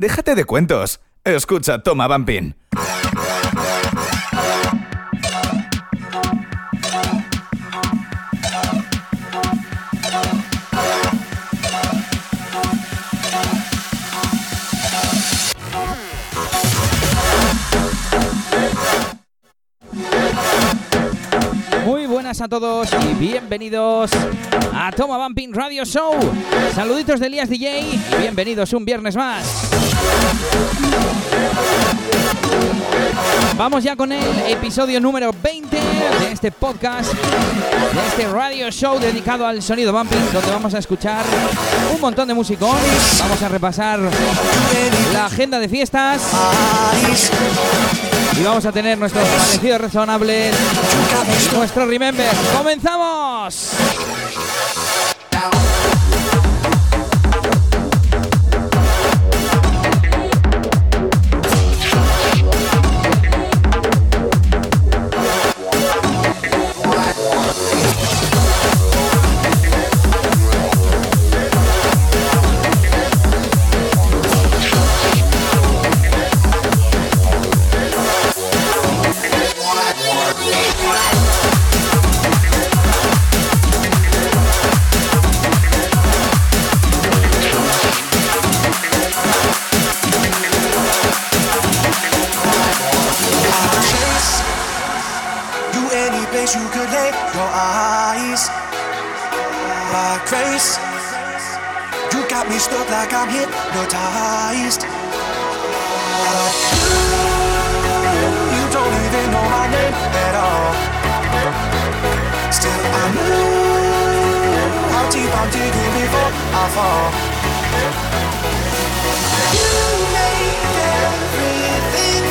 Déjate de cuentos. Escucha Toma Bumping. Muy buenas a todos y bienvenidos a Toma Bumping Radio Show. Saluditos de Elías DJ y bienvenidos un viernes más. Vamos ya con el episodio número 20 de este podcast, de este radio show dedicado al sonido bumping, donde vamos a escuchar un montón de musicón. Vamos a repasar la agenda de fiestas. Y vamos a tener nuestros parecidos razonables nuestro Remember. ¡Comenzamos!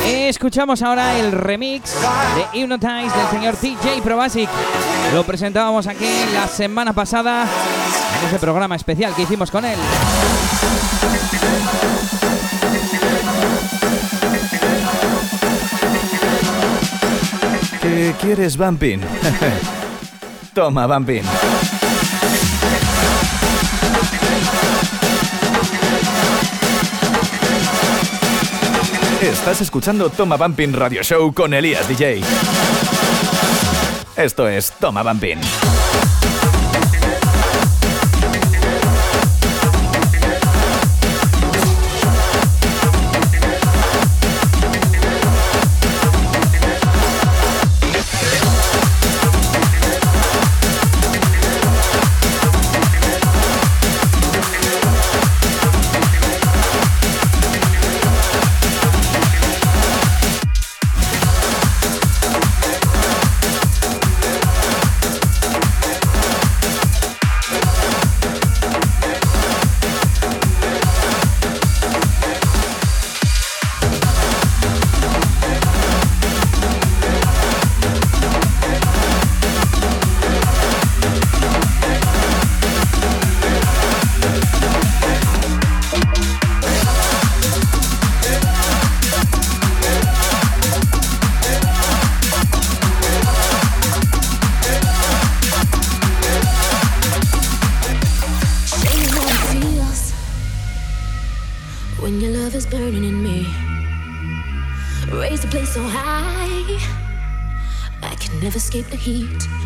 Escuchamos ahora el remix de Hypnotize del señor TJ Probasic. Lo presentábamos aquí la semana pasada ese programa especial que hicimos con él. ¿Qué quieres, Bumping? Toma, Bumping. Estás escuchando Toma Bumping Radio Show con Elías DJ. Esto es Toma Bumping.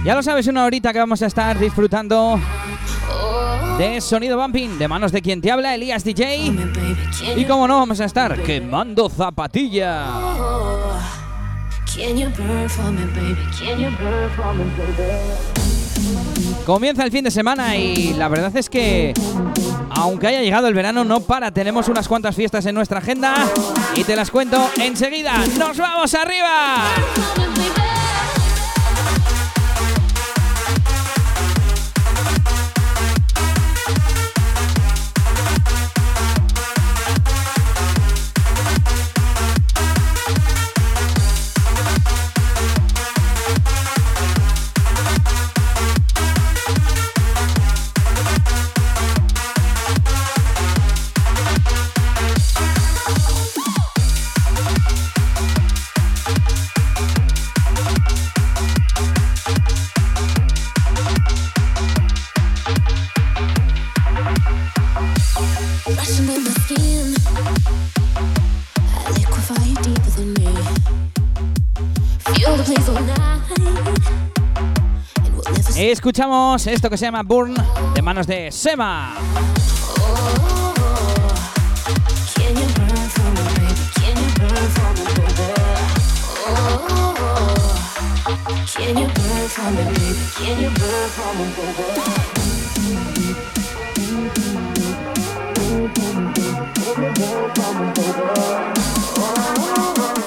Ya lo sabes, una horita que vamos a estar disfrutando de sonido bumping de manos de quien te habla, Elías DJ. Y como no, vamos a estar quemando zapatilla. Comienza el fin de semana y la verdad es que, aunque haya llegado el verano, no para. Tenemos unas cuantas fiestas en nuestra agenda y te las cuento enseguida. ¡Nos vamos arriba! Escuchamos esto que se llama Burn de manos de Sema.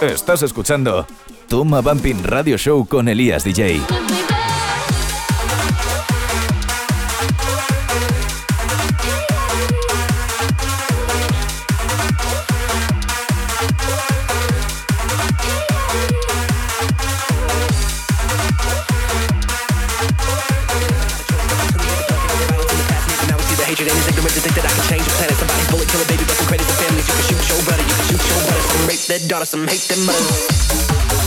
Estás escuchando Toma Bumping Radio Show con Elías DJ. Think that I can change the planet. Somebody's bullet killer, baby, busting credits to families. You can shoot your brother, you can shoot your brother. Some rape their daughter, some hate their mother.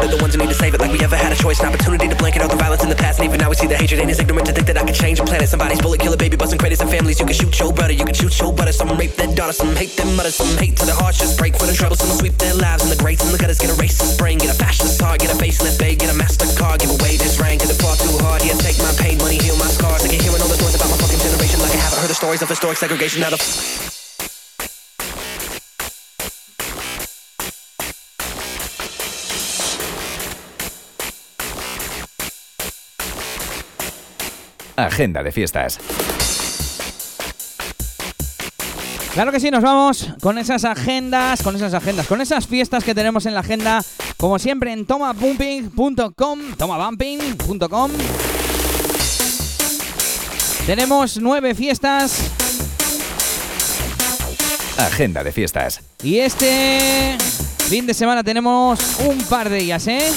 it or the ones who need to save it. Like we ever had a choice, an opportunity to blanket out the violence in the past. And even now we see the hatred ain't as ignorant to think that I could change a planet. Somebody's bullet killer, baby, busting credits and families. You can shoot your brother, you can shoot your brother. Some rape their daughter, some hate their mother, some hate to their hearts just break for the trouble. Some sweep their lives in the grates and the gutters. Get a racist brain, get a fascist heart, get a facelift bay, get a mastercard, give away this rank. Cause it far too hard. Yeah, take my pain, money, heal my scars. I get hearing all the stories about my fucking generation. Like I haven't heard the stories of historic segregation. Now the Agenda de fiestas. Claro que sí, nos vamos con esas agendas, con esas agendas, con esas fiestas que tenemos en la agenda, como siempre en tomabumping.com, tomabumping.com. Tenemos nueve fiestas Agenda de fiestas. y este fin de semana tenemos un par de ellas, ¿eh?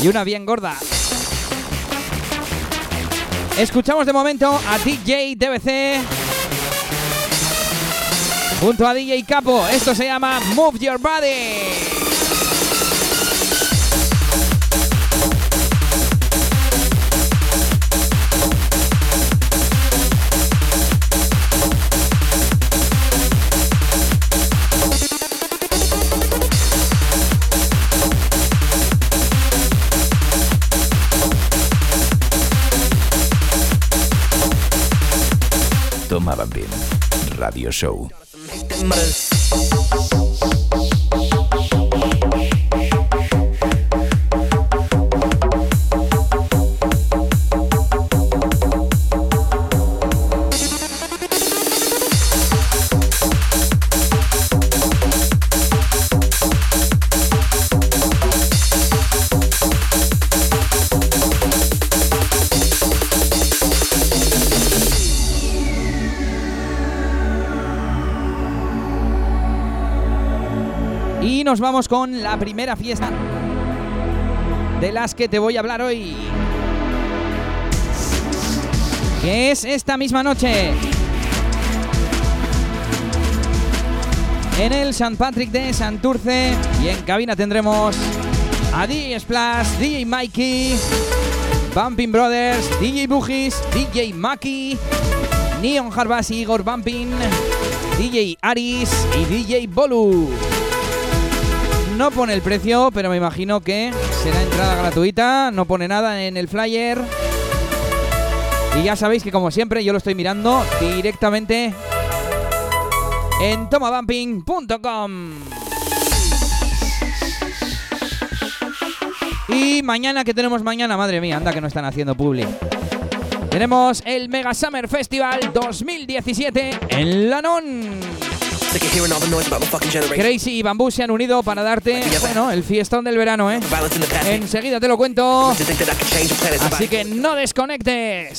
Y una bien gorda. Escuchamos de momento a DJ DBC junto a DJ Capo. Esto se llama Move Your Body. Toma Bumping Radio Show. Nos vamos con la primera fiesta de las que te voy a hablar hoy. Que es esta misma noche. En el St. Patrick de Santurce. Y en cabina tendremos a DJ Splash, DJ Mikey, Bumping Brothers, DJ Bugis, DJ Maki, Neon Harbas y Igor Bumping, DJ Aris y DJ Bolu. No pone el precio, pero me imagino que será entrada gratuita. No pone nada en el flyer. Y ya sabéis que como siempre yo lo estoy mirando directamente en tomabumping.com. Y mañana, que tenemos mañana? Madre mía, anda que no están haciendo publi. Tenemos el Mega Summer Festival 2017 en Lanón. Crazy y Bamboo se han unido para darte, bueno, el fiestón del verano, ¿eh? Enseguida te lo cuento. Así que no desconectes.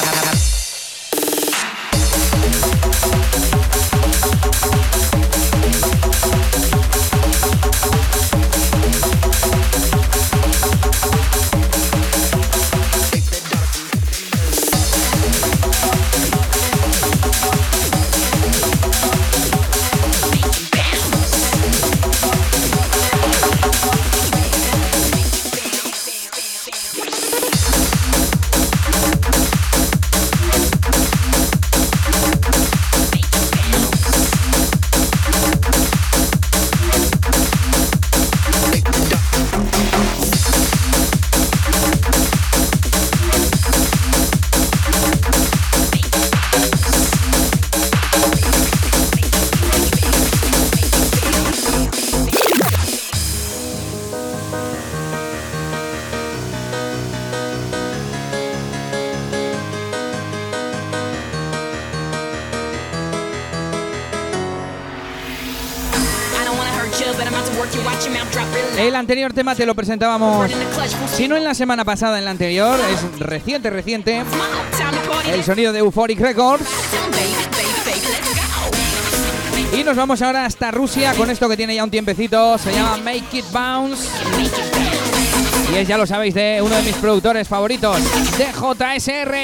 anterior tema te lo presentábamos, si no en la semana pasada, en la anterior, es reciente, reciente. El sonido de Euphoric Records. Y nos vamos ahora hasta Rusia con esto que tiene ya un tiempecito. Se llama Make It Bounce. Make it bounce. Y es, ya lo sabéis, de uno de mis productores favoritos, DJSR.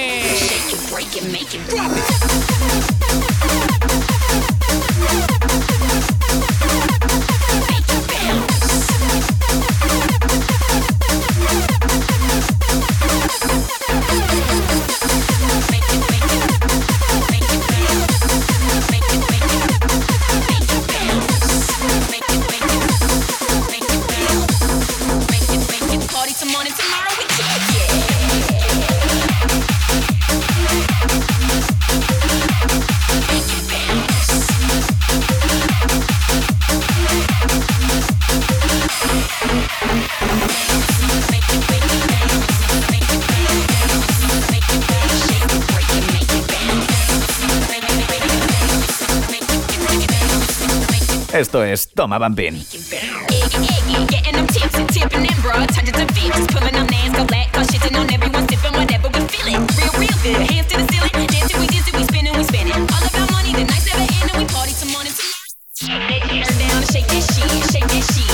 My hips? I see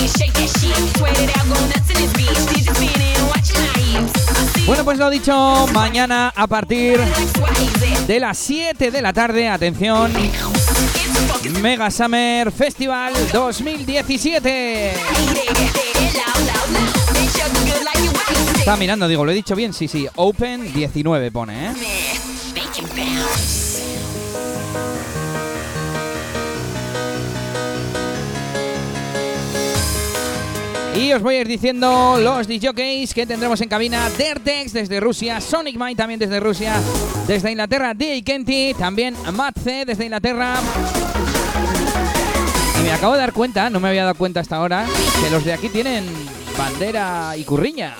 Bueno, pues lo dicho, mañana a partir de las 7 de la tarde, atención, Mega Summer Festival 2017. Estaba mirando, digo, ¿lo he dicho bien? Sí, sí, Open 19 pone, ¿eh? Y os voy a ir diciendo los DJs que tendremos en cabina. Dertex desde Rusia, Sonic Mind también desde Rusia, desde Inglaterra, DJ Kenty, también Matt C desde Inglaterra. Y me acabo de dar cuenta, no me había dado cuenta hasta ahora, que los de aquí tienen bandera y curriña.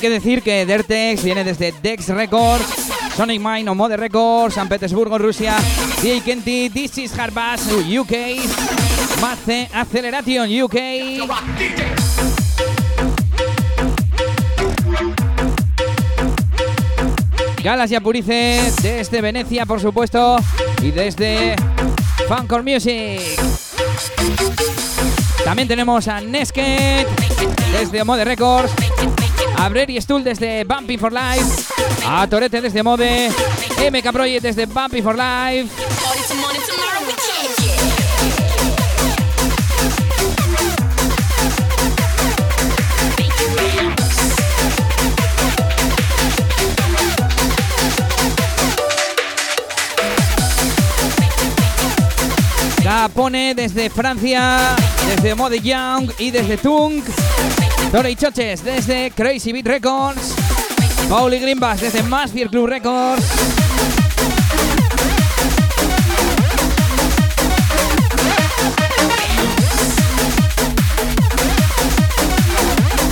Que decir que Dertex viene desde Dex Records, Sonic Mind o Mode Records, San Petersburgo, Rusia, DJ Kenti, This is Hardbass, UK, Mace Acceleration, UK. Galas y Apurice desde Venecia, por supuesto, y desde Funcore Music. También tenemos a Nesket desde Mode Records, a Brady Stool desde Bumpy for Life, a Torete desde Mode, MK Project desde Bumpy for Life. Get. Capone desde Francia, desde Mode Young y desde Tung. Dore y Choches desde Crazy Beat Records. Pauli Grimbas desde Masfield Club Records.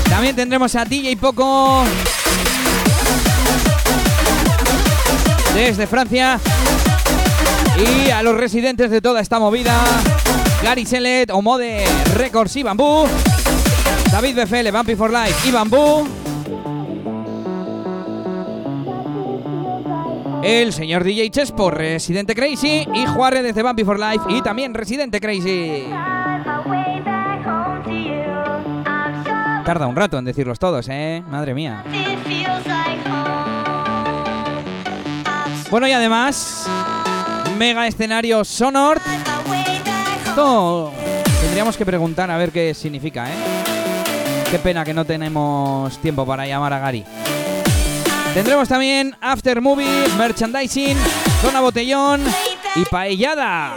También tendremos a DJ Poco desde Francia y a los residentes de toda esta movida, Gary Selet, Omode Records y Bambú, David BFL, Bumpy for Life y Bambú, el señor DJ Chespo, Residente Crazy y Juarre desde Bumpy for Life y también Residente Crazy. Tarda un rato en decirlos todos, ¿eh? Madre mía. Bueno, y además, mega escenario Sonor. Tendríamos que preguntar a ver qué significa, ¿eh? Qué pena que no tenemos tiempo para llamar a Gary. Tendremos también After Movie, Merchandising, Zona Botellón y Paellada.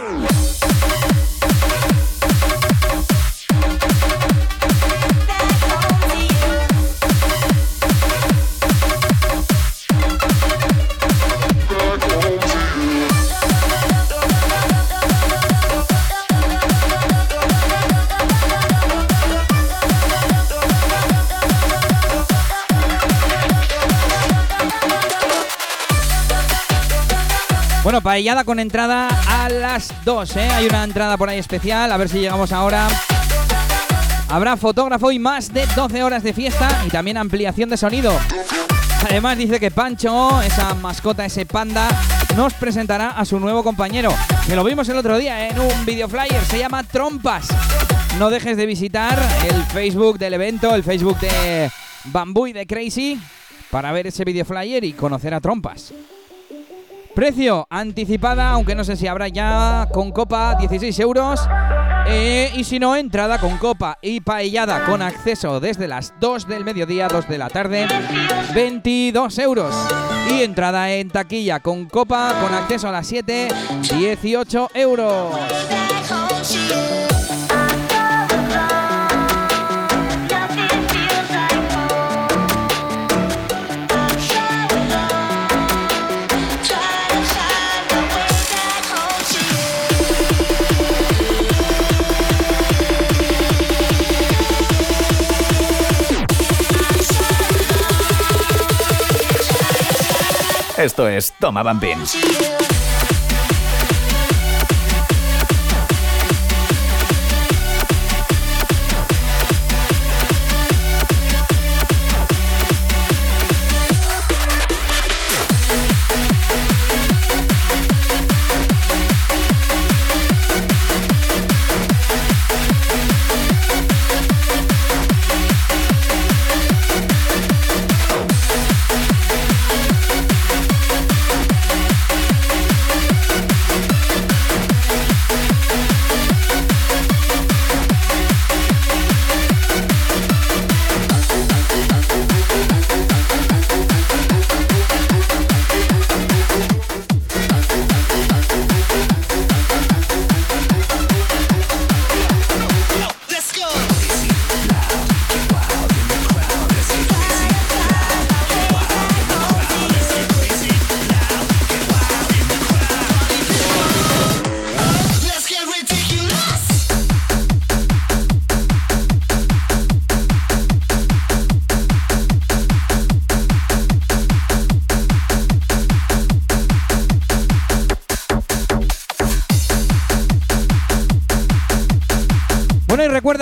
Paellada con entrada a las 2, ¿eh? Hay una entrada por ahí especial, a ver si llegamos ahora. Habrá fotógrafo y más de 12 horas de fiesta y también ampliación de sonido. Además dice que Pancho, esa mascota, ese panda, nos presentará a su nuevo compañero. Que lo vimos el otro día en un video flyer, se llama Trompas. No dejes de visitar el Facebook del evento, el Facebook de Bambú y de Crazy, para ver ese video flyer y conocer a Trompas. Precio anticipada, aunque no sé si habrá ya con copa 16 euros. Eh, y si no, entrada con copa y paellada con acceso desde las 2 del mediodía, 2 de la tarde, 22 euros. Y entrada en taquilla con copa con acceso a las 7, 18 euros. Esto es Toma Bumpin.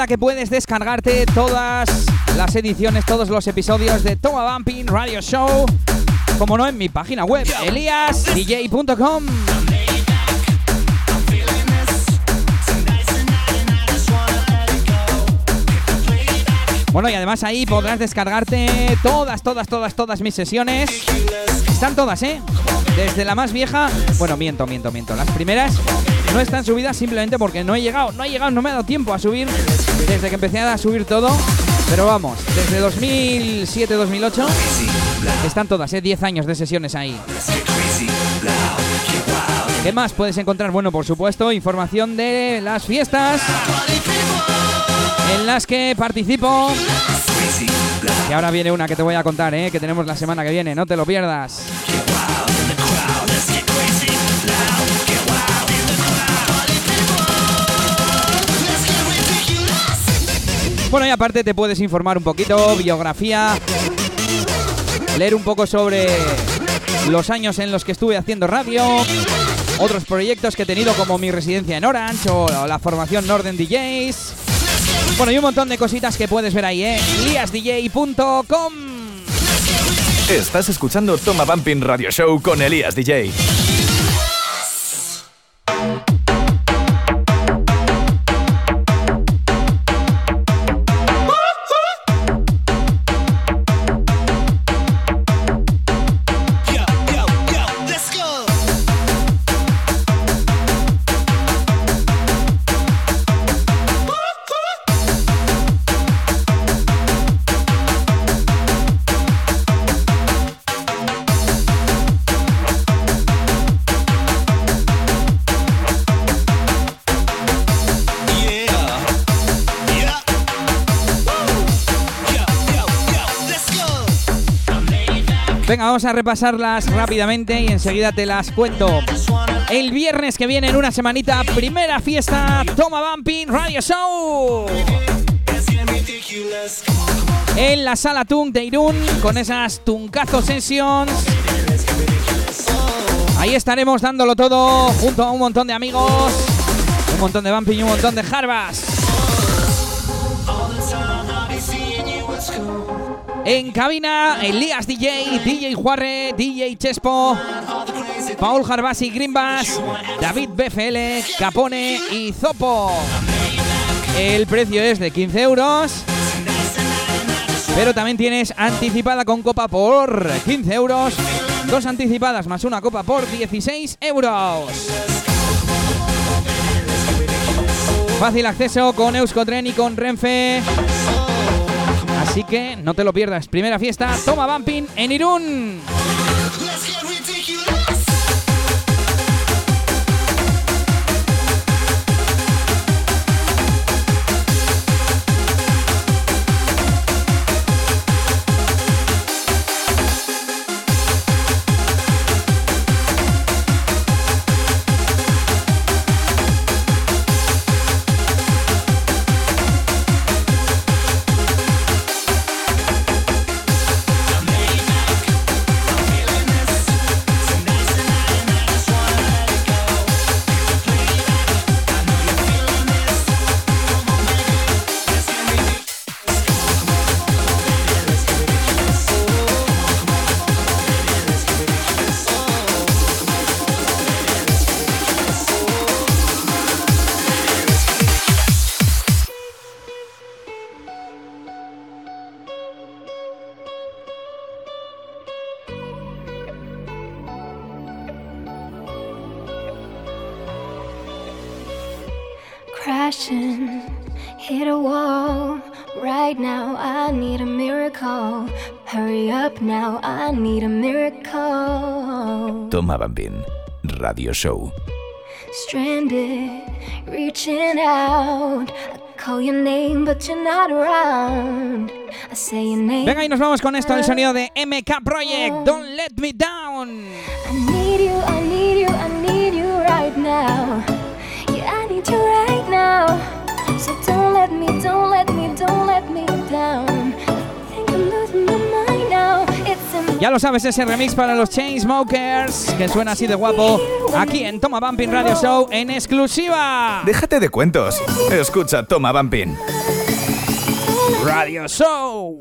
Que puedes descargarte todas las ediciones, todos los episodios de Toma Bumping Radio Show, como no en mi página web, eliasdj.com. Bueno, y además ahí podrás descargarte todas, todas, todas, todas mis sesiones. Están todas, ¿eh? Desde la más vieja, bueno, miento, miento, miento. Las primeras no están subidas simplemente porque no he llegado, no he llegado, no me ha dado tiempo a subir desde que empecé a subir todo. Pero vamos, desde 2007-2008 están todas, ¿eh? 10 años de sesiones ahí. ¿Qué más puedes encontrar? Bueno, por supuesto, información de las fiestas en las que participo. Y ahora viene una que te voy a contar, ¿eh? que tenemos la semana que viene, no te lo pierdas. Bueno, y aparte te puedes informar un poquito, biografía, leer un poco sobre los años en los que estuve haciendo radio, otros proyectos que he tenido como mi residencia en Orange o la formación Norden DJs. Bueno, y un montón de cositas que puedes ver ahí, ¿eh? liasdj.com. Estás escuchando Toma Bumping Radio Show con Elías DJ. Vamos a repasarlas rápidamente y enseguida te las cuento. El viernes que viene, en una semanita, primera fiesta Toma Bumping Radio Show. En la sala Tunk de Irún, con esas Tuncazo Sessions. Ahí estaremos dándolo todo junto a un montón de amigos, un montón de Bumping y un montón de Jarbas. En cabina, Elías DJ, DJ Juarre, DJ Chespo, Paul Jarbasi Grimbas, David BFL, Capone y Zopo. El precio es de 15 euros. Pero también tienes anticipada con copa por 15 euros. Dos anticipadas más una copa por 16 euros. Fácil acceso con Euskotren y con Renfe. Así que no te lo pierdas. Primera fiesta, toma Bumping en Irún. Miracle. Toma Bambín, Radio Show. Stranded, reaching out. I call your name, but you're not around. I say your name. Venga, y nos vamos con esto, el sonido de MK Project. Don't let me down. I need you, I need you, I need you right now. Yeah, I need you right now. So don't let me, don't let me, don't let me down. I think I'm losing my mind now. It's in Ya lo sabes, ese remix para los Chainsmokers, que suena así de guapo, aquí en Toma Bumping Radio Show en exclusiva. Déjate de cuentos. Escucha Toma Bumping. Radio Show.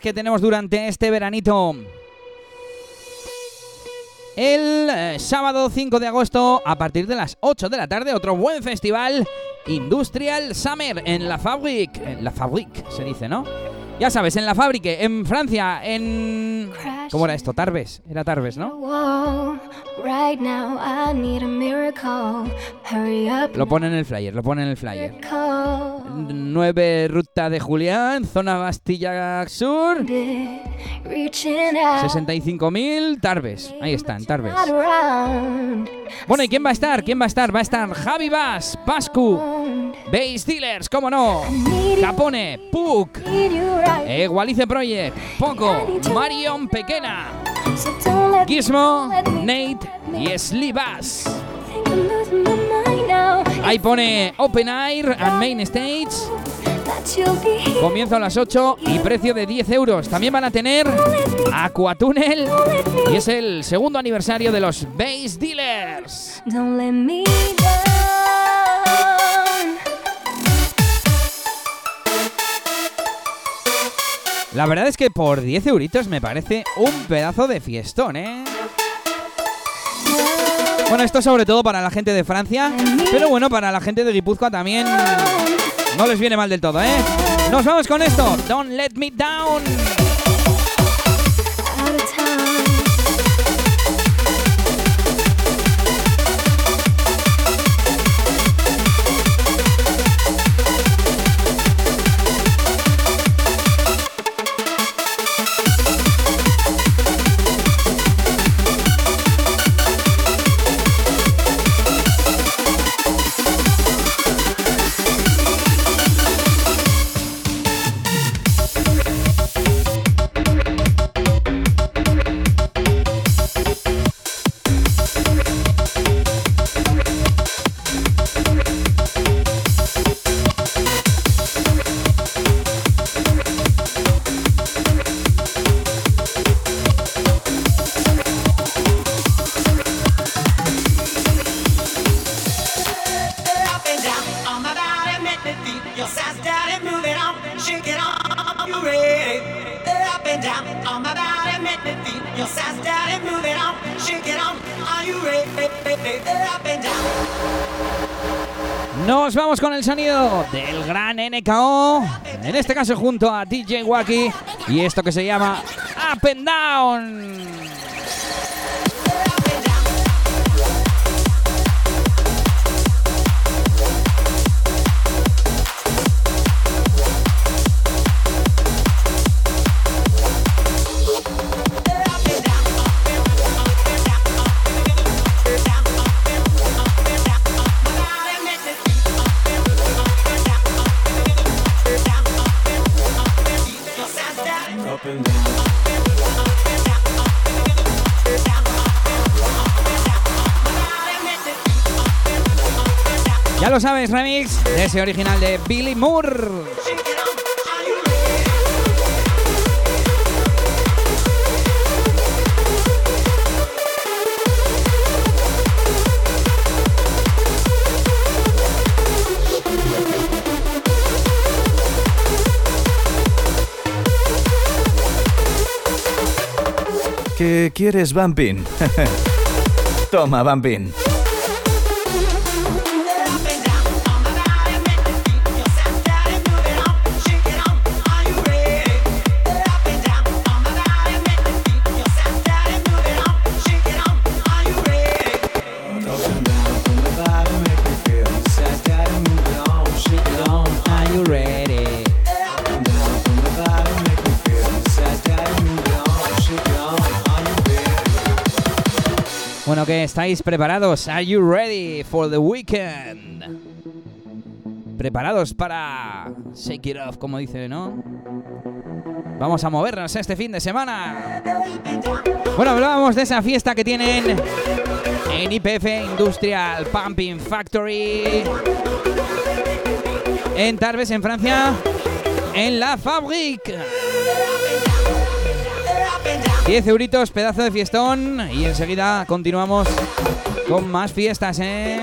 Que tenemos durante este veranito. El eh, sábado 5 de agosto, a partir de las 8 de la tarde, otro buen festival Industrial Summer en la Fabric. En la Fabric se dice, ¿no? Ya sabes, en la fábrica, en Francia, en... ¿Cómo era esto? Tarbes. Era Tarbes, ¿no? Lo pone en el flyer, lo pone en el flyer. 9 Ruta de Julián, zona Bastilla Sur. 65.000 Tarbes. Ahí están, Tarbes. Bueno, ¿y quién va a estar? ¿Quién va a estar? Va a estar Javi Bass, Pascu, Base Dealers, cómo no, Capone, Puk, Egualice Project, Poco, Marion Pequena, Gizmo, Nate y Slivas. Ahí pone Open Air and Main Stage. Comienzo a las 8 y precio de 10 euros. También van a tener Aquatunnel y es el segundo aniversario de los Base Dealers. La verdad es que por 10 euritos me parece un pedazo de fiestón, ¿eh? Bueno, esto sobre todo para la gente de Francia, pero bueno, para la gente de Guipúzcoa también no les viene mal del todo, ¿eh? Nos vamos con esto, Don't Let Me Down. En este caso junto a DJ Wacky y esto que se llama Up and Down. Lo sabes, remix de ese original de Billy Moore. ¿Qué quieres, Bumping? Toma, Bumping. Estáis preparados? Are you ready for the weekend? ¿Preparados para shake it off, como dice, no? Vamos a movernos este fin de semana. Bueno, hablábamos de esa fiesta que tienen en IPF Industrial Pumping Factory en Tarbes, en Francia, en la Fabrique. 10 euritos, pedazo de fiestón. Y enseguida continuamos con más fiestas, ¿eh?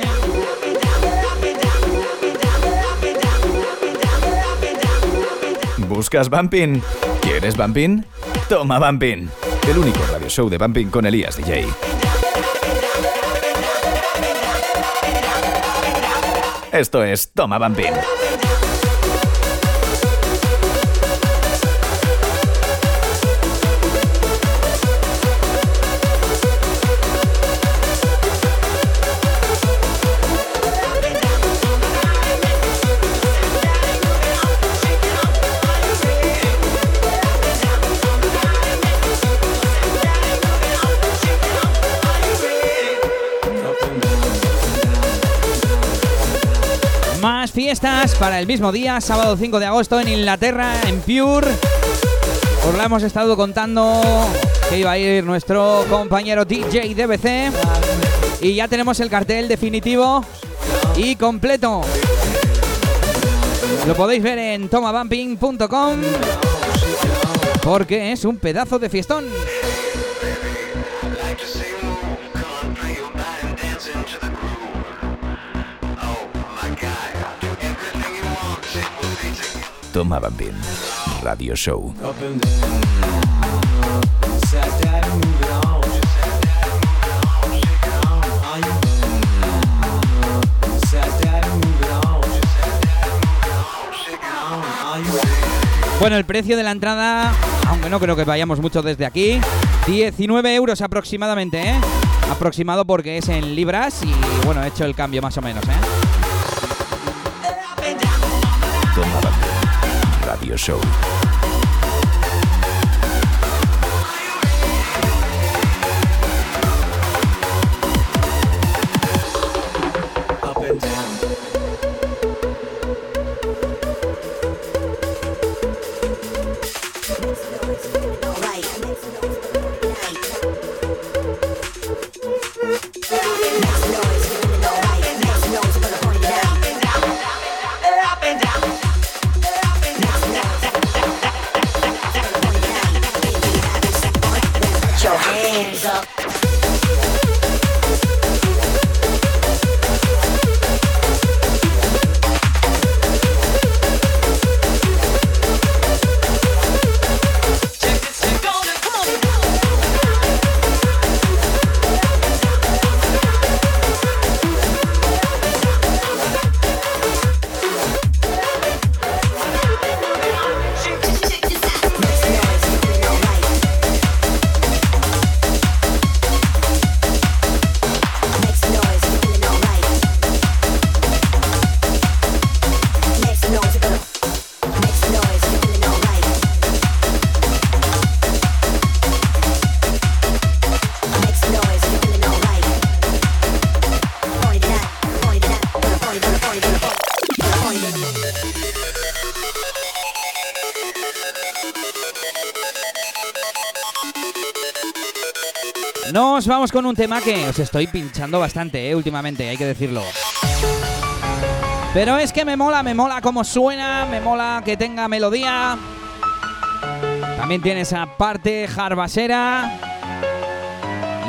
¿Buscas Bumping? ¿Quieres Bumping? Toma Bumping. El único radio show de Bumping con Elías DJ. Esto es Toma Bumping. Para el mismo día, sábado 5 de agosto en Inglaterra, en Pure. Os la hemos estado contando que iba a ir nuestro compañero DJ DBC. Y ya tenemos el cartel definitivo y completo. Lo podéis ver en tomabumping.com porque es un pedazo de fiestón. Toma Bumping. Radio Show. Bueno, el precio de la entrada, aunque no creo que vayamos mucho desde aquí, 19 euros aproximadamente, ¿eh? Aproximado porque es en libras y bueno, he hecho el cambio más o menos, ¿eh? Radio Show. Con un tema que os estoy pinchando bastante, ¿eh? últimamente, hay que decirlo. Pero es que me mola, me mola cómo suena, me mola que tenga melodía. También tiene esa parte jarbasera.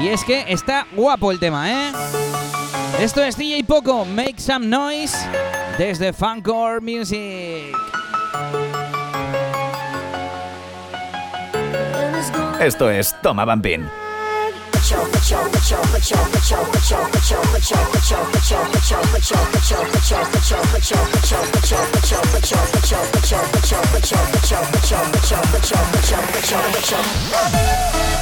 Y es que está guapo el tema, ¿eh? Esto es DJ Poco, Make Some Noise, desde Funcore Music. Esto es Toma Chop, chop, chop, chop, chop, chop.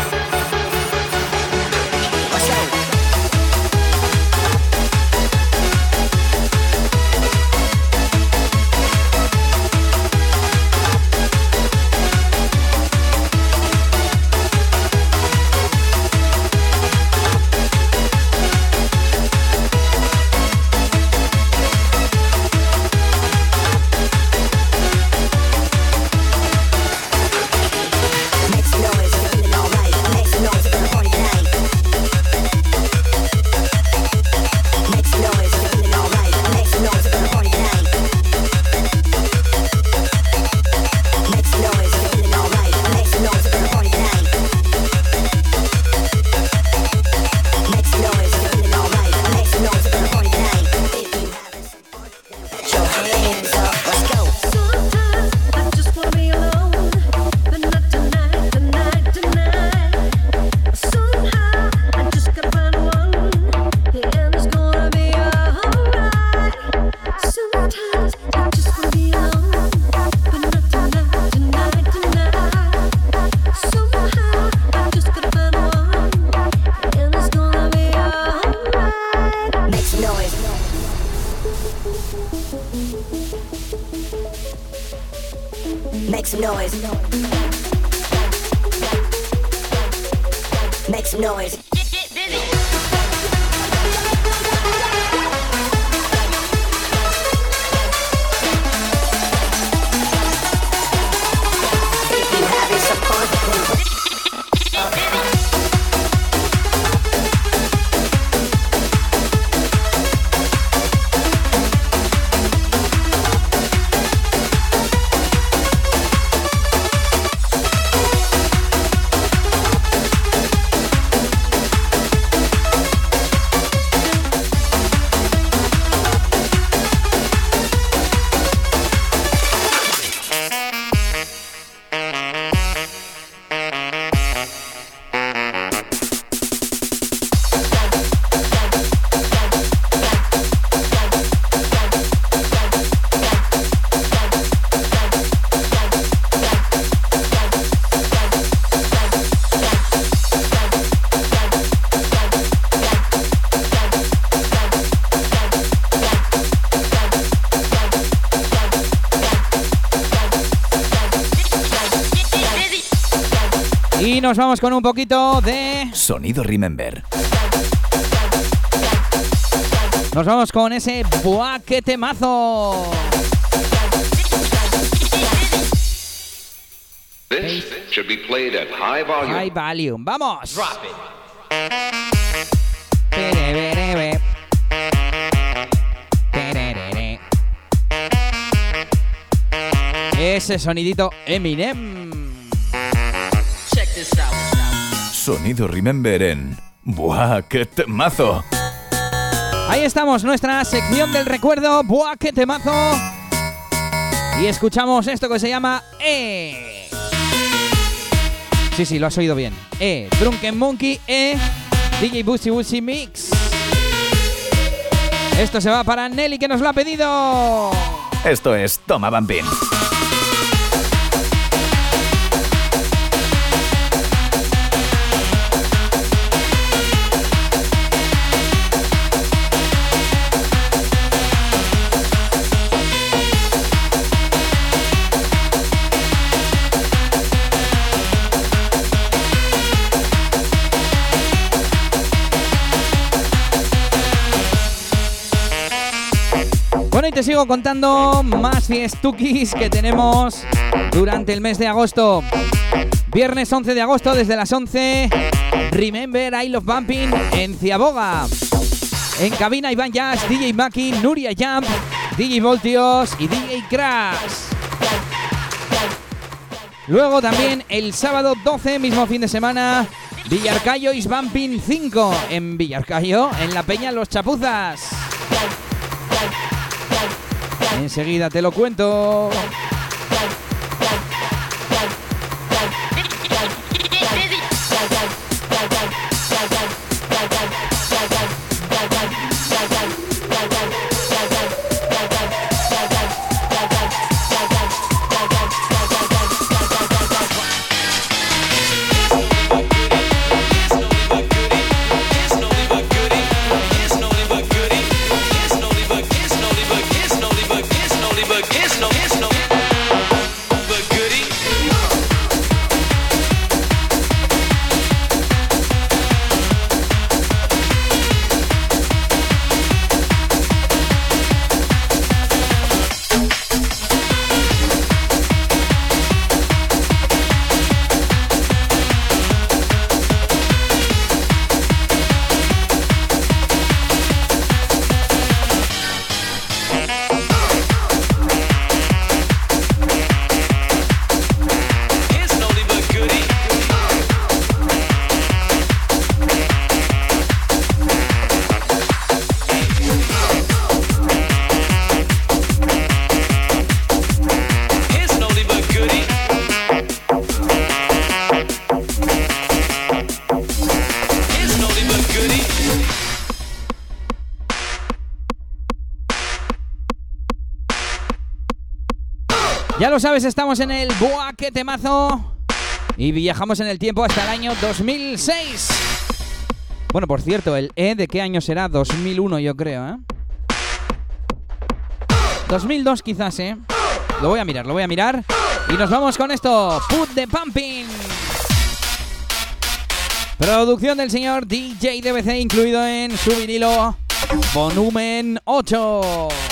Nos vamos con un poquito de... Sonido Remember. Nos vamos con ese buaquetemazo. This should be played at high volume. High volume. Vamos. Drop it. Ese sonidito Eminem. Sonido Remember en... ¡Buah, qué temazo! Ahí estamos, nuestra sección del recuerdo. ¡Buah, qué temazo! Y escuchamos esto que se llama E. Sí, sí, lo has oído bien. E. Drunken Monkey E. DJ Bushy Bushy Mix. Esto se va para Nelly que nos lo ha pedido. Esto es Toma Bambín. Bueno, y te sigo contando más fiestukis que tenemos durante el mes de agosto. Viernes 11 de agosto desde las 11. Remember I Love Bumping en Ciaboga. En cabina Iván Jazz, DJ Maki, Nuria Jump, DJ Voltios y DJ Crash. Luego también el sábado 12, mismo fin de semana, Villarcayo is Bumping 5 en Villarcayo, en la Peña Los Chapuzas. Enseguida te lo cuento. Sabes, estamos en el Boaque Temazo y viajamos en el tiempo hasta el año 2006. Bueno, por cierto, el E de qué año será? 2001 yo creo, ¿eh? 2002 quizás, ¿eh? Lo voy a mirar, lo voy a mirar. Y nos vamos con esto. Put the pumping. Producción del señor DJ DBC incluido en su vinilo volumen 8.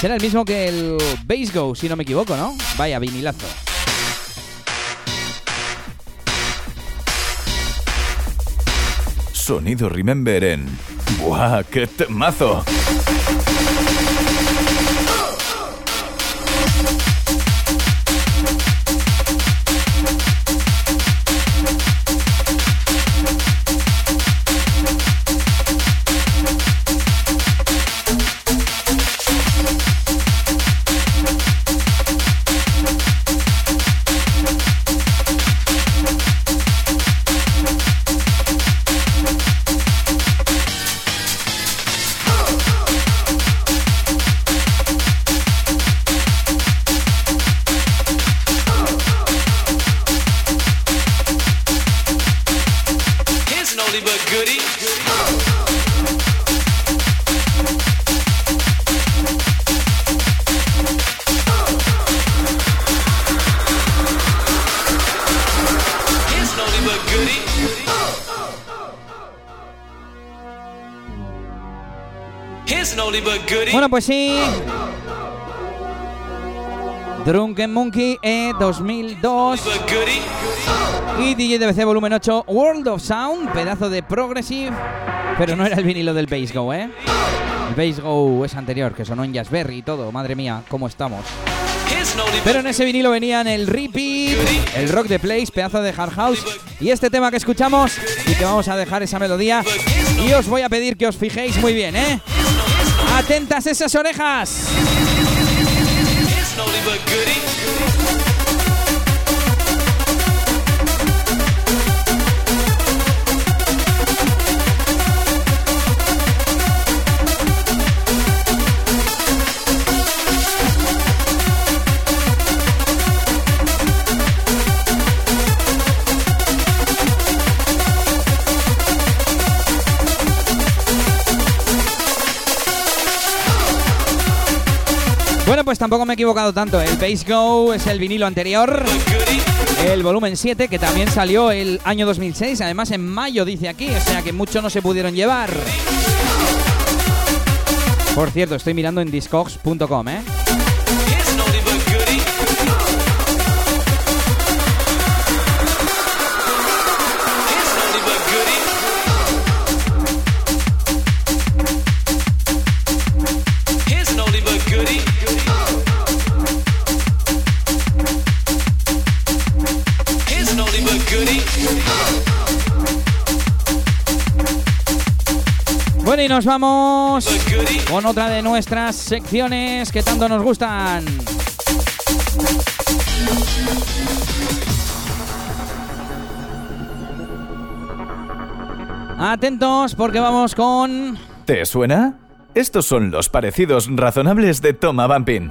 Será el mismo que el Bass Go, si no me equivoco, ¿no? Vaya vinilazo. Sonido Remember en... ¡Buah, qué temazo! Bueno, pues sí. Drunken Monkey E 2002 but goodie. y DJ DBC volumen 8 World of Sound, pedazo de progressive, pero no era el vinilo del Bass Go, ¿eh? El Bass Go es anterior, que sonó en Jazzberry y todo, madre mía, cómo estamos. Pero en ese vinilo venían el Repeat, el Rock the Place, pedazo de Hard House y este tema que escuchamos y que vamos a dejar esa melodía y os voy a pedir que os fijéis muy bien, ¿eh? Atentas esas orejas. Pues tampoco me he equivocado tanto. El Bass Go es el vinilo anterior, el volumen 7, que también salió el año 2006, además en mayo dice aquí, o sea que muchos no se pudieron llevar. Por cierto, estoy mirando en discogs.com, ¿eh? Y nos vamos con otra de nuestras secciones que tanto nos gustan. Atentos porque vamos con... ¿Te suena? Estos son los parecidos razonables de Toma Bumping.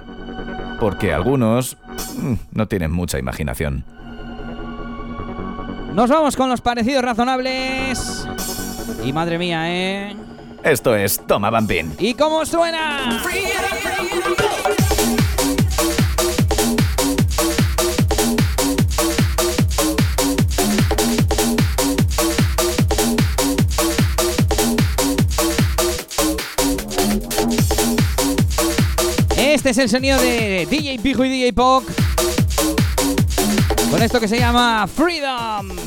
Porque algunos mm, no tienen mucha imaginación. Nos vamos con los parecidos razonables. Y madre mía, ¿eh? Esto es Toma Bumping. ¿Y cómo suena? Este es el sonido de DJ Pijo y DJ Poc. Con esto que se llama Freedom.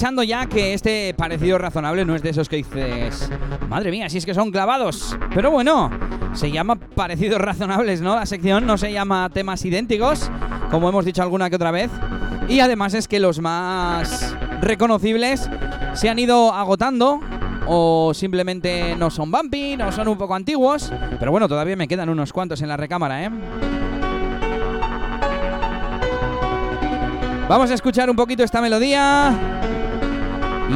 Avisando ya que este parecido razonable no es de esos que dices, madre mía, si es que son clavados. Pero bueno, se llama parecidos razonables, ¿no? La sección no se llama temas idénticos, como hemos dicho alguna que otra vez. Y además es que los más reconocibles se han ido agotando o simplemente no son bumpy, o son un poco antiguos. Pero bueno, todavía me quedan unos cuantos en la recámara, ¿eh? Vamos a escuchar un poquito esta melodía.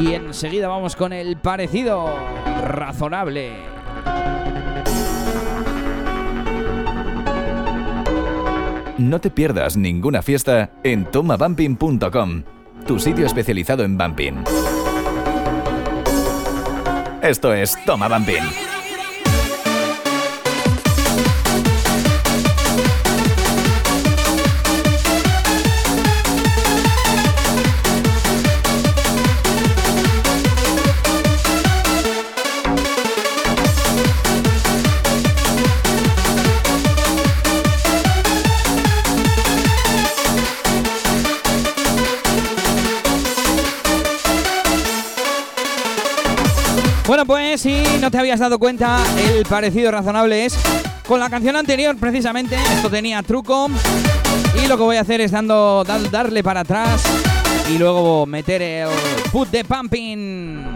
Y enseguida vamos con el parecido razonable. No te pierdas ninguna fiesta en tomabumping.com, tu sitio especializado en bumping. Esto es Toma Bumping. No te habías dado cuenta, el parecido razonable es con la canción anterior, precisamente. Esto tenía truco. Y lo que voy a hacer es dando, darle para atrás y luego meter el put de pumping.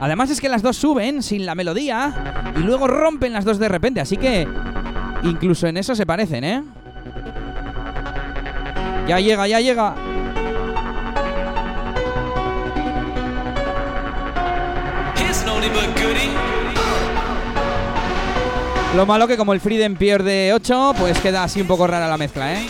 Además es que las dos suben sin la melodía y luego rompen las dos de repente, así que incluso en eso se parecen, ¿eh? Ya llega, ya llega. Lo malo que como el Freedom pierde 8, pues queda así un poco rara la mezcla, ¿eh?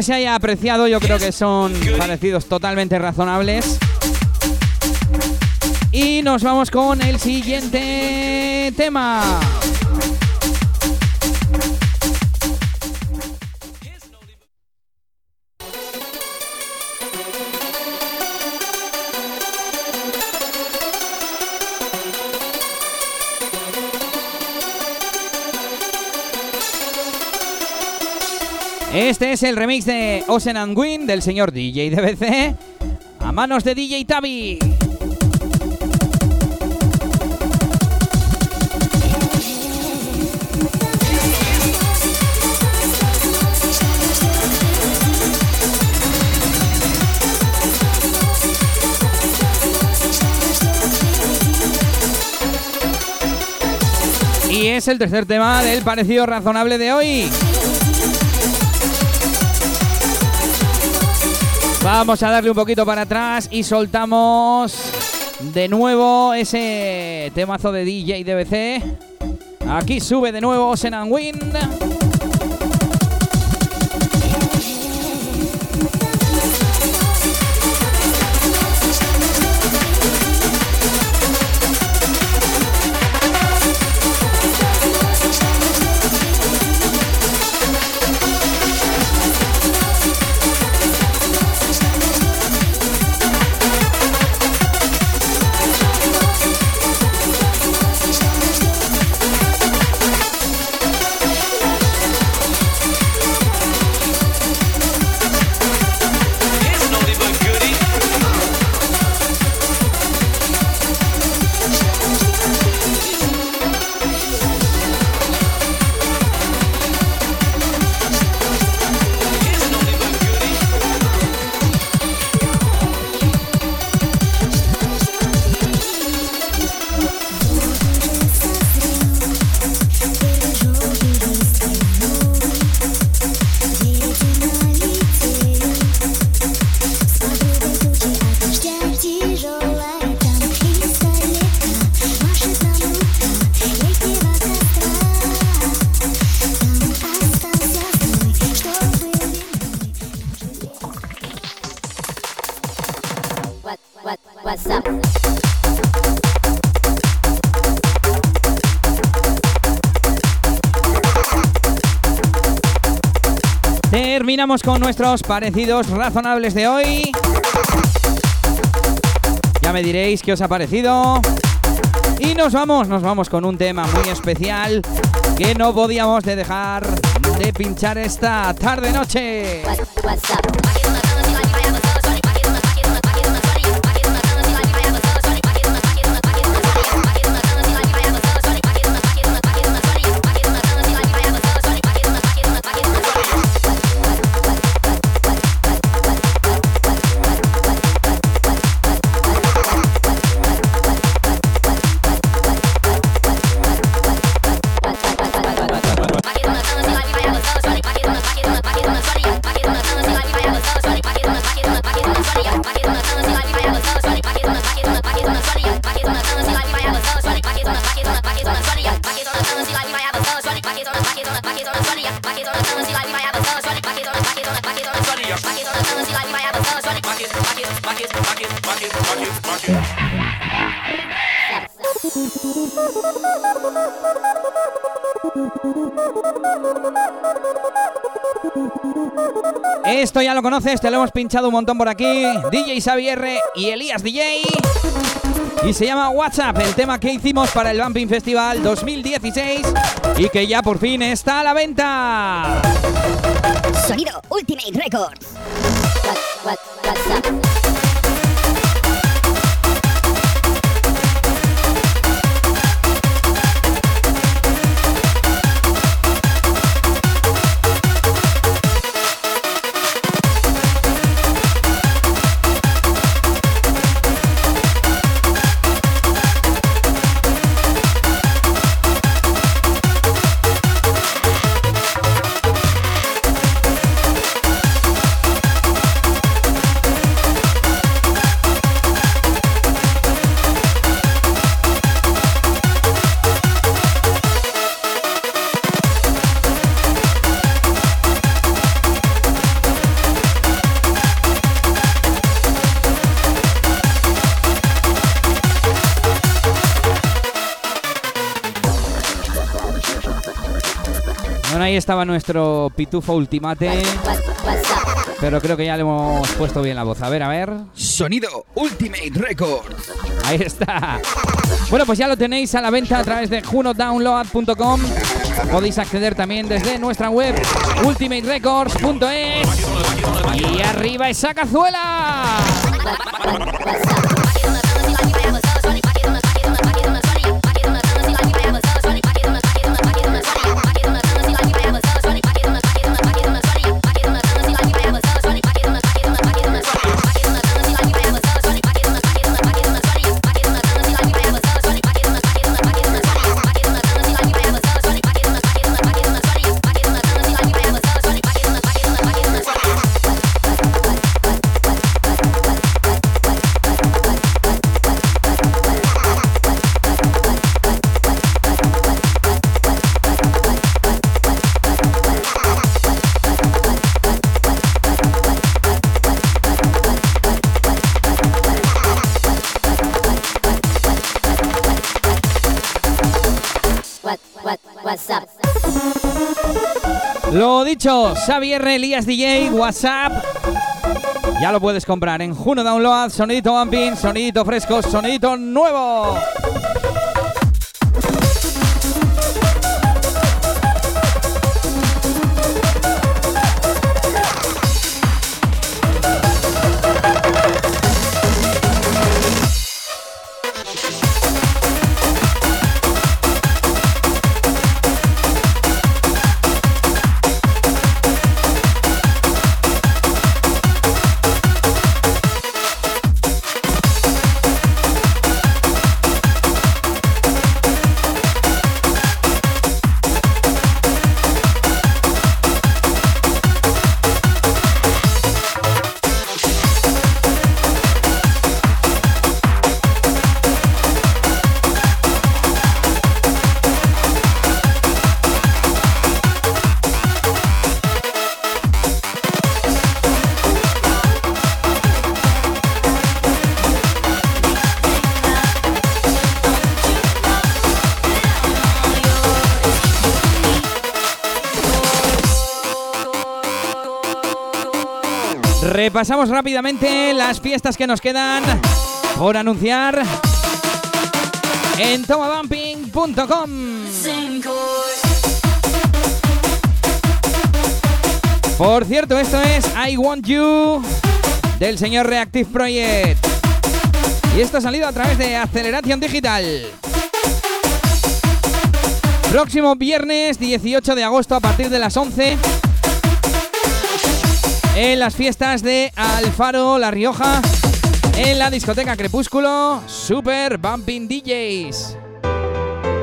Que se haya apreciado. Yo creo que son parecidos totalmente razonables. Y nos vamos con el siguiente tema. Es el remix de Ocean and Wind del señor DJ DBC a manos de DJ Tabi. Y es el tercer tema del parecido razonable de hoy. Vamos a darle un poquito para atrás y soltamos de nuevo ese temazo de DJ DBC. Aquí sube de nuevo Senan Wind. Con nuestros parecidos razonables de hoy. Ya me diréis qué os ha parecido. Y nos vamos, nos vamos con un tema muy especial que no podíamos de dejar de pinchar esta tarde Esto ya lo conoces, te lo hemos pinchado un montón por aquí. DJ Xavier y Elías DJ. Y se llama WhatsApp, el tema que hicimos para el Bumping Festival 2016 y que ya por fin está a la venta. Sonido Ultimate Records. Ahí estaba nuestro pitufo ultimate. Pero creo que ya le hemos puesto bien la voz. A ver, a ver. Sonido Ultimate Records. Ahí está. Bueno, pues ya lo tenéis a la venta a través de junodownload.com. Podéis acceder también desde nuestra web ultimaterecords.es. Y arriba esa cazuela. Lo dicho, Xavier Elías DJ, WhatsApp. Ya lo puedes comprar en Juno Download, sonidito bumping, sonidito fresco, sonidito nuevo. Repasamos rápidamente las fiestas que nos quedan por anunciar en tomabumping.com. Por cierto, esto es I Want You del señor Reactive Project. Y esto ha salido a través de Aceleración Digital. Próximo viernes 18 de agosto a partir de las 11 en las fiestas de Alfaro, La Rioja, en la discoteca Crepúsculo, Super Bumping DJs.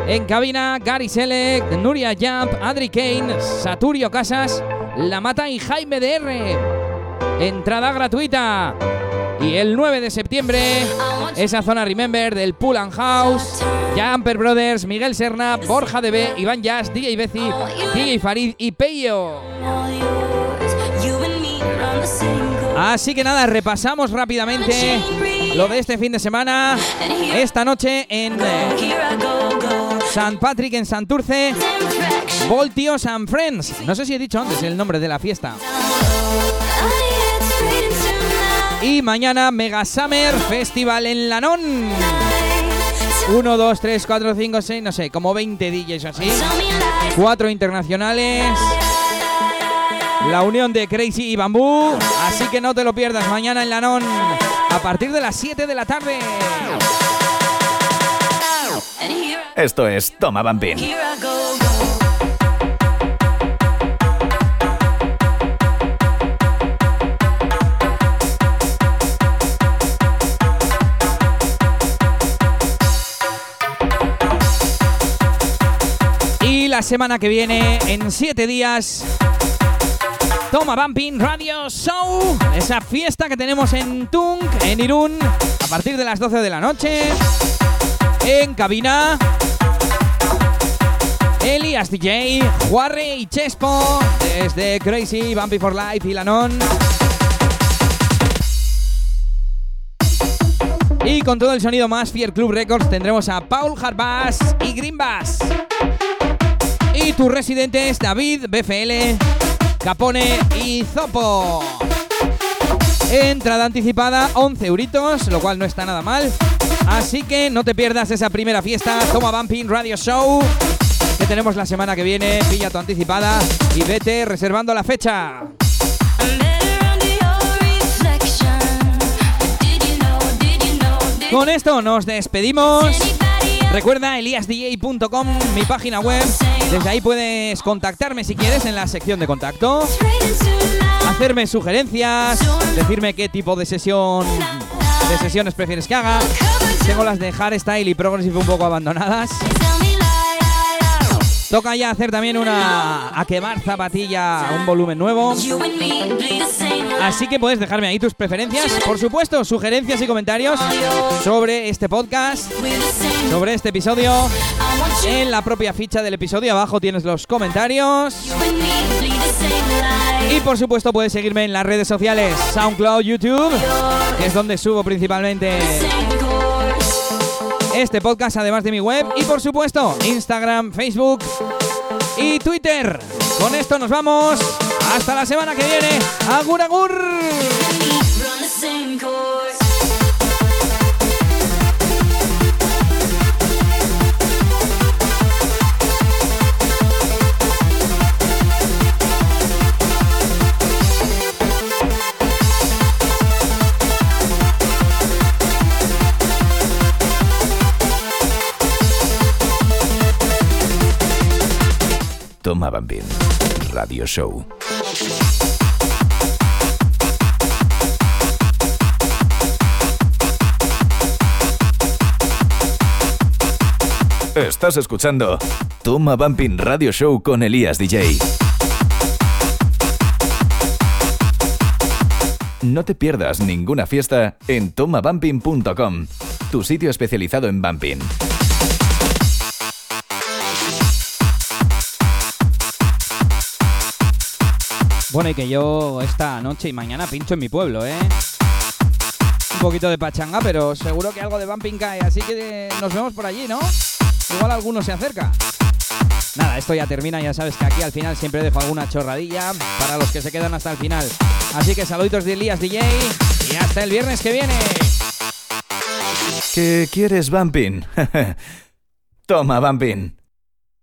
En cabina, Gary Select, Nuria Jump, Adri Kane, Saturio Casas, La Mata y Jaime DR. Entrada gratuita. Y el 9 de septiembre, esa zona Remember del Pool and House, Jumper Brothers, Miguel Serna, Borja DB, Iván Jazz, DJ Bezi, DJ Farid y Peyo. Así que nada, repasamos rápidamente lo de este fin de semana. Esta noche en eh, San Patrick, en Santurce, Voltios and Friends. No sé si he dicho antes el nombre de la fiesta. Y mañana Mega Summer Festival en Lanón. 1, 2, 3, 4, 5, 6, no sé, como 20 DJs así. Cuatro internacionales. La unión de Crazy y Bambú. Así que no te lo pierdas mañana en Lanón a partir de las 7 de la tarde. Esto es Toma Bambín. Y la semana que viene, en 7 días, Toma Bumping Radio Show. Esa fiesta que tenemos en Tunk, en Irún, a partir de las 12 de la noche. En cabina. Elias DJ, Juarre y Chespo, desde Crazy, Bumpy for Life y Lanon. Y con todo el sonido más Fier Club Records tendremos a Paul Harbas y Green Bass. Y tus residentes David, BFL, Capone y Zopo. Entrada anticipada 11 euritos, lo cual no está nada mal. Así que no te pierdas esa primera fiesta, Toma Bumping Radio Show, que tenemos la semana que viene. Pilla tu anticipada y vete reservando la fecha. Con esto nos despedimos. Recuerda eliasdj.com, mi página web. Desde ahí puedes contactarme si quieres en la sección de contacto. Hacerme sugerencias, decirme qué tipo de sesión de sesiones prefieres que haga. Tengo las de hardstyle y progressive un poco abandonadas. Toca ya hacer también una a quemar zapatilla, un volumen nuevo. Así que puedes dejarme ahí tus preferencias, por supuesto, sugerencias y comentarios sobre este podcast, sobre este episodio. En la propia ficha del episodio abajo tienes los comentarios. Y por supuesto puedes seguirme en las redes sociales, SoundCloud, YouTube, que es donde subo principalmente este podcast, además de mi web. Y por supuesto, Instagram, Facebook y Twitter. Con esto nos vamos. Hasta la semana que viene. Agur, agur. Toma Bambín Radio Show. Estás escuchando Toma Bumping Radio Show con Elías DJ. No te pierdas ninguna fiesta en tomabumping.com, tu sitio especializado en bumping. Bueno, que yo esta noche y mañana pincho en mi pueblo, ¿eh? Un poquito de pachanga, pero seguro que algo de bumping cae, así que nos vemos por allí, ¿no? Igual alguno se acerca. Nada, esto ya termina, ya sabes que aquí al final siempre dejo alguna chorradilla para los que se quedan hasta el final. Así que saluditos de Elías DJ y hasta el viernes que viene. ¿Qué quieres, Bumping? Toma, Bumping.